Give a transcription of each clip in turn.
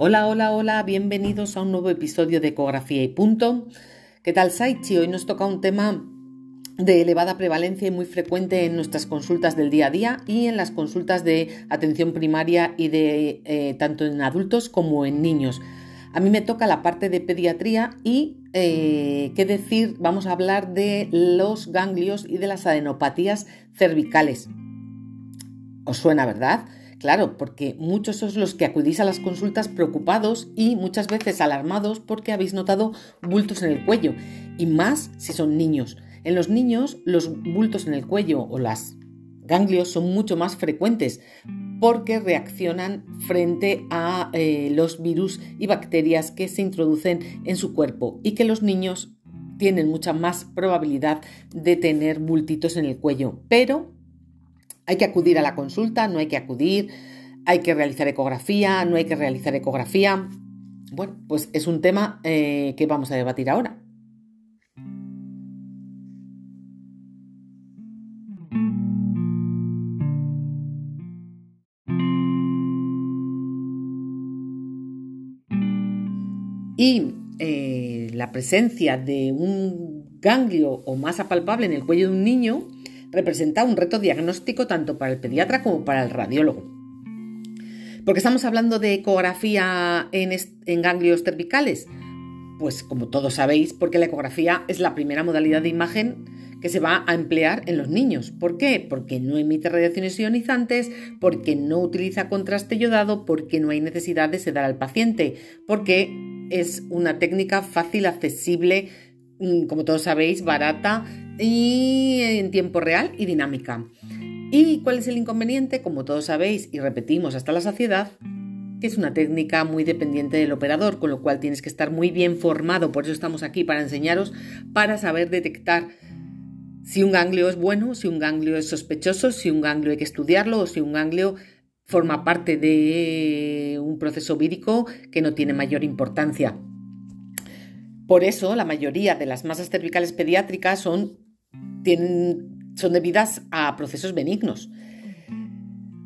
Hola, hola, hola, bienvenidos a un nuevo episodio de Ecografía y Punto. ¿Qué tal, Saichi? Hoy nos toca un tema de elevada prevalencia y muy frecuente en nuestras consultas del día a día y en las consultas de atención primaria y de eh, tanto en adultos como en niños. A mí me toca la parte de pediatría y, eh, qué decir, vamos a hablar de los ganglios y de las adenopatías cervicales. ¿Os suena, verdad? Claro, porque muchos sois los que acudís a las consultas preocupados y muchas veces alarmados porque habéis notado bultos en el cuello, y más si son niños. En los niños, los bultos en el cuello o las ganglios son mucho más frecuentes porque reaccionan frente a eh, los virus y bacterias que se introducen en su cuerpo y que los niños tienen mucha más probabilidad de tener bultitos en el cuello. Pero hay que acudir a la consulta, no hay que acudir, hay que realizar ecografía, no hay que realizar ecografía. Bueno, pues es un tema eh, que vamos a debatir ahora. Y eh, la presencia de un ganglio o masa palpable en el cuello de un niño representa un reto diagnóstico tanto para el pediatra como para el radiólogo. Porque estamos hablando de ecografía en, ganglios cervicales. Pues como todos sabéis, porque la ecografía es la primera modalidad de imagen que se va a emplear en los niños. ¿Por qué? Porque no emite radiaciones ionizantes, porque no utiliza contraste yodado, porque no hay necesidad de sedar al paciente, porque es una técnica fácil, accesible, mm, como todos sabéis, barata y en tiempo real y dinámica. ¿Y cuál es el inconveniente? Como todos sabéis y repetimos hasta la saciedad, que es una técnica muy dependiente del operador, con lo cual tienes que estar muy bien formado, por eso estamos aquí para enseñaros, para saber detectar si un ganglio es bueno, si un ganglio es sospechoso, si un ganglio hay que estudiarlo o si un ganglio forma parte de un proceso vírico que no tiene mayor importancia. Por eso la mayoría de las masas cervicales pediátricas son son debidas a procesos benignos.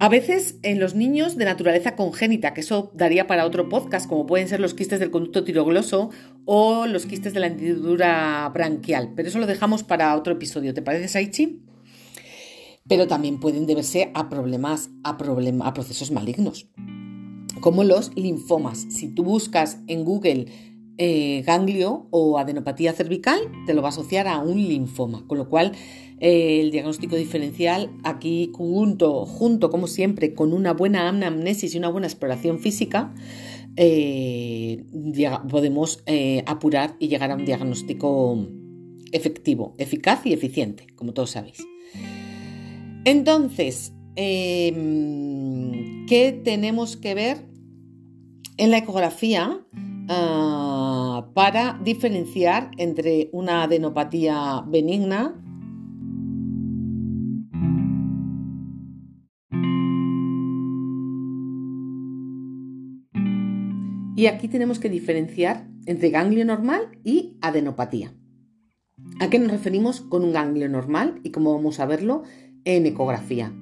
A veces en los niños de naturaleza congénita, que eso daría para otro podcast, como pueden ser los quistes del conducto tirogloso o los quistes de la hendidura branquial, pero eso lo dejamos para otro episodio. ¿Te parece, Saichi? Pero también pueden deberse a problemas, a, a procesos malignos, como los linfomas. Si tú buscas en Google eh, ganglio o adenopatía cervical, te lo va a asociar a un linfoma, con lo cual eh, el diagnóstico diferencial aquí junto, junto, como siempre, con una buena anamnesis y una buena exploración física, eh, podemos apurar y llegar a un diagnóstico efectivo, eficaz y eficiente, como todos sabéis. Entonces, em, ¿qué tenemos que ver en la ecografía? Ah, para diferenciar entre una adenopatía benigna Y aquí tenemos que diferenciar entre ganglio normal y adenopatía. ¿A qué nos referimos con un ganglio normal y cómo vamos a verlo en ecografía?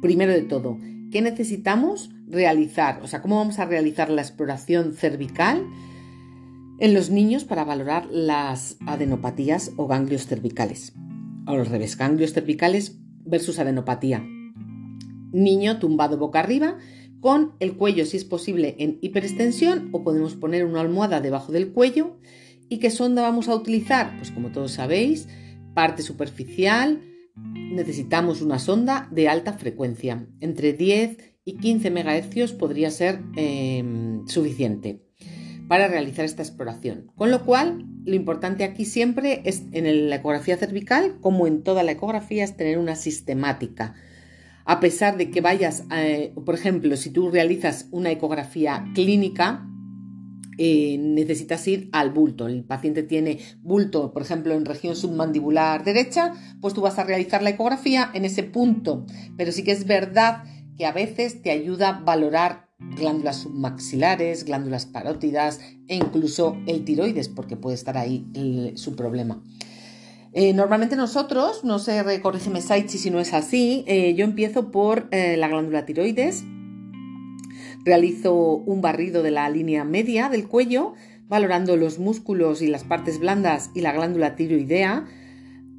Primero de todo, ¿qué necesitamos realizar, o sea, cómo vamos a realizar la exploración cervical en los niños para valorar las adenopatías o ganglios cervicales. O al revés, ganglios cervicales versus adenopatía. Niño tumbado boca arriba con el cuello, si es posible, en hiperextensión o podemos poner una almohada debajo del cuello. ¿Y qué sonda vamos a utilizar? Pues como todos sabéis, parte superficial, necesitamos una sonda de alta frecuencia, entre 10 y 15 MHz podría ser em, suficiente. para realizar esta exploración. Con lo cual, lo importante aquí siempre es en la ecografía cervical, como en toda la ecografía, es tener una sistemática. A pesar de que vayas, eh, por ejemplo, si tú realizas una ecografía clínica, eh, necesitas ir al bulto. El paciente tiene bulto, por ejemplo, en región submandibular derecha, pues tú vas a realizar la ecografía en ese punto. Pero sí que es verdad que a veces te ayuda a valorar glándulas submaxilares, glándulas parótidas e incluso el tiroides, porque puede estar ahí su problema. Eh, normalmente nosotros, no sé, corrígeme Saichi si no es así, eh, yo empiezo por eh, la glándula tiroides, realizo un barrido de la línea media del cuello, valorando los músculos y las partes blandas y la glándula tiroidea,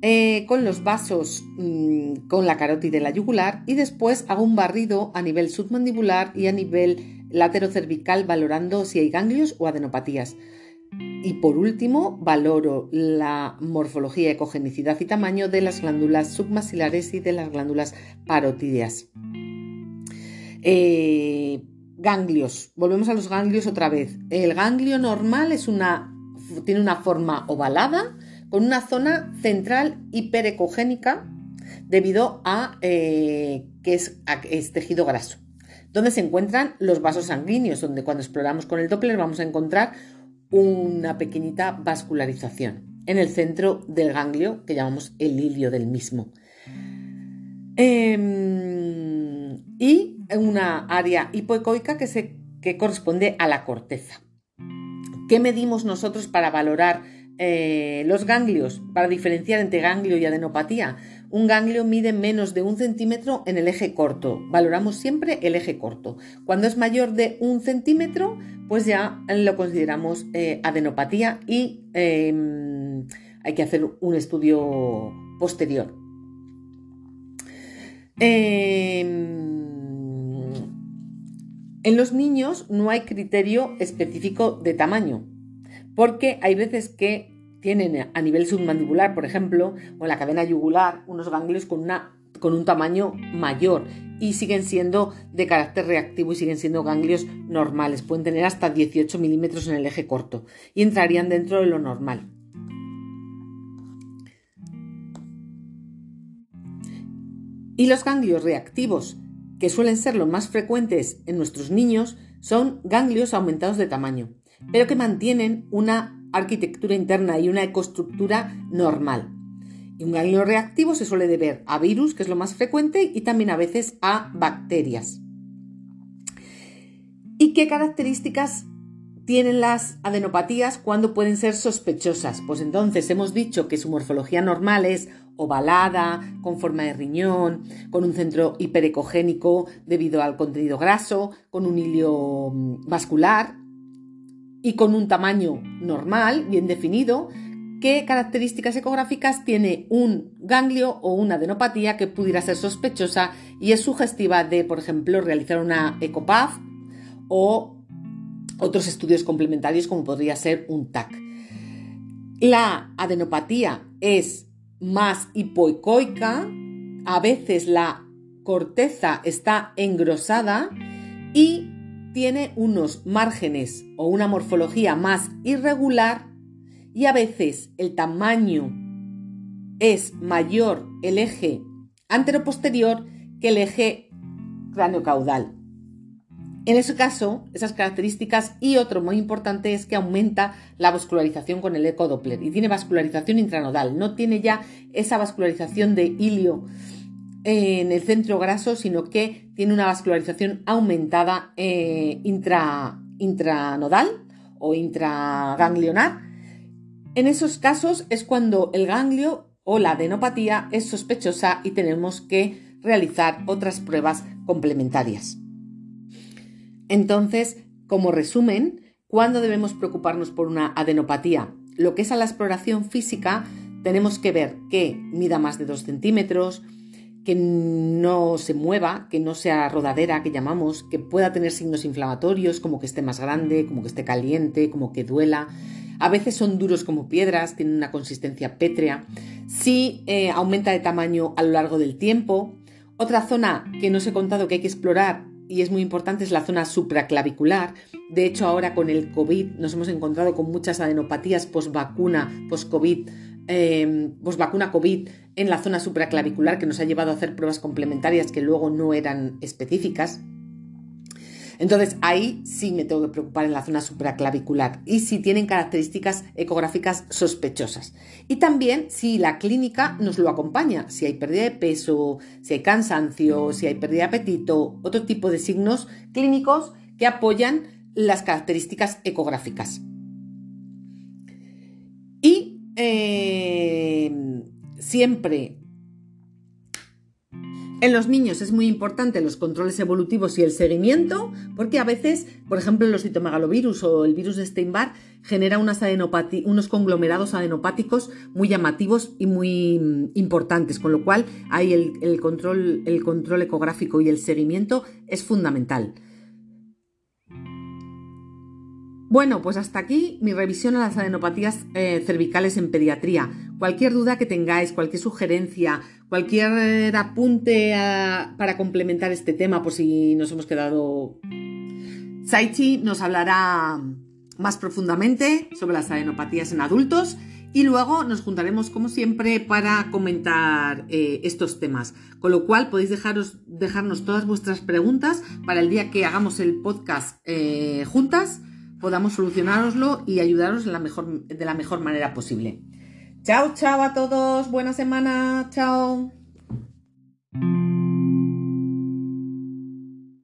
eh, con los vasos mm, con la carótida y la yugular y después hago un barrido a nivel submandibular y a nivel laterocervical valorando si hay ganglios o adenopatías. Y por último, valoro la morfología, ecogenicidad y tamaño de las glándulas submaxilares y de las glándulas parotídeas. Eh, ganglios. Volvemos a los ganglios otra vez. El ganglio normal es una, tiene una forma ovalada con una zona central hiperecogénica debido a eh, que es, tejido graso, donde se encuentran los vasos sanguíneos, donde cuando exploramos con el Doppler vamos a encontrar una pequeñita vascularización en el centro del ganglio que llamamos el hilio del mismo. Em, y una área hipoecoica que, se, que corresponde a la corteza. ¿Qué medimos nosotros para valorar eh, los ganglios, para diferenciar entre ganglio y adenopatía, un ganglio mide menos de un centímetro en el eje corto. Valoramos siempre el eje corto. Cuando es mayor de un centímetro, pues ya lo consideramos eh, adenopatía y em, hay que hacer un estudio posterior. Em, en los niños no hay criterio específico de tamaño porque hay veces que tienen a nivel submandibular, por ejemplo, o en la cadena yugular, unos ganglios con, con un tamaño mayor y siguen siendo de carácter reactivo y siguen siendo ganglios normales. Pueden tener hasta 18 milímetros en el eje corto y entrarían dentro de lo normal. Y los ganglios reactivos, que suelen ser los más frecuentes en nuestros niños, son ganglios aumentados de tamaño pero que mantienen una arquitectura interna y una ecoestructura normal. Y un ganglio reactivo se suele deber a virus, que es lo más frecuente, y también a veces a bacterias. ¿Y qué características tienen las adenopatías cuando pueden ser sospechosas? Pues entonces hemos dicho que su morfología normal es ovalada, con forma de riñón, con un centro hiperecogénico debido al contenido graso, con un hilio mm, vascular, y con un tamaño normal, bien definido, qué características ecográficas tiene un ganglio o una adenopatía que pudiera ser sospechosa y es sugestiva de, por ejemplo, realizar una ECOPAF o otros estudios complementarios como podría ser un TAC. La adenopatía es más hipoecoica, a veces la corteza está engrosada y tiene unos márgenes o una morfología más irregular y a veces el tamaño es mayor el eje anteroposterior que el eje cráneo-caudal. En ese caso, esas características y otro muy importante es que aumenta la vascularización con el ecodoppler y tiene vascularización intranodal, no tiene ya esa vascularización de ilio en el centro graso, sino que tiene una vascularización aumentada eh, intranodal o intraganglionar. En esos casos es cuando el ganglio o la adenopatía es sospechosa y tenemos que realizar otras pruebas complementarias. Entonces, como resumen, ¿cuándo debemos preocuparnos por una adenopatía? Lo que es a la exploración física, tenemos que ver que mida más de 2 centímetros, que no se mueva, que no sea rodadera, que llamamos, que pueda tener signos inflamatorios, como que esté más grande, como que esté caliente, como que duela. A veces son duros como piedras, tienen una consistencia pétrea. Si eh, aumenta de tamaño a lo largo del tiempo. Otra zona que no os he contado que hay que explorar y es muy importante es la zona supraclavicular. De hecho, ahora con el COVID nos hemos encontrado con muchas adenopatías post-vacuna, post-COVID, eh, post-vacuna COVID en la zona supraclavicular que nos ha llevado a hacer pruebas complementarias que luego no eran específicas. Entonces ahí sí me tengo que preocupar en la zona supraclavicular y si tienen características ecográficas sospechosas. Y también si la clínica nos lo acompaña, si hay pérdida de peso, si hay cansancio, si hay pérdida de apetito, otro tipo de signos clínicos que apoyan las características ecográficas. Y eh, siempre en los niños es muy importante los controles evolutivos y el seguimiento, porque a veces, por ejemplo, el citomegalovirus o el virus de Steinbar genera unos conglomerados adenopáticos muy llamativos y muy mm, importantes, con lo cual ahí el, control, el control ecográfico y el seguimiento es fundamental. Bueno, pues hasta aquí mi revisión a las adenopatías eh, cervicales en pediatría. Cualquier duda que tengáis, cualquier sugerencia, Cualquier apunte para complementar este tema, por si nos hemos quedado. Saichi nos hablará más profundamente sobre las adenopatías en adultos y luego nos juntaremos como siempre para comentar eh, estos temas. Con lo cual podéis dejaros, dejarnos todas vuestras preguntas para el día que hagamos el podcast eh, juntas podamos solucionároslo y ayudaros de la mejor, de la mejor manera posible. Chao, chao a todos. Buena semana. Chao.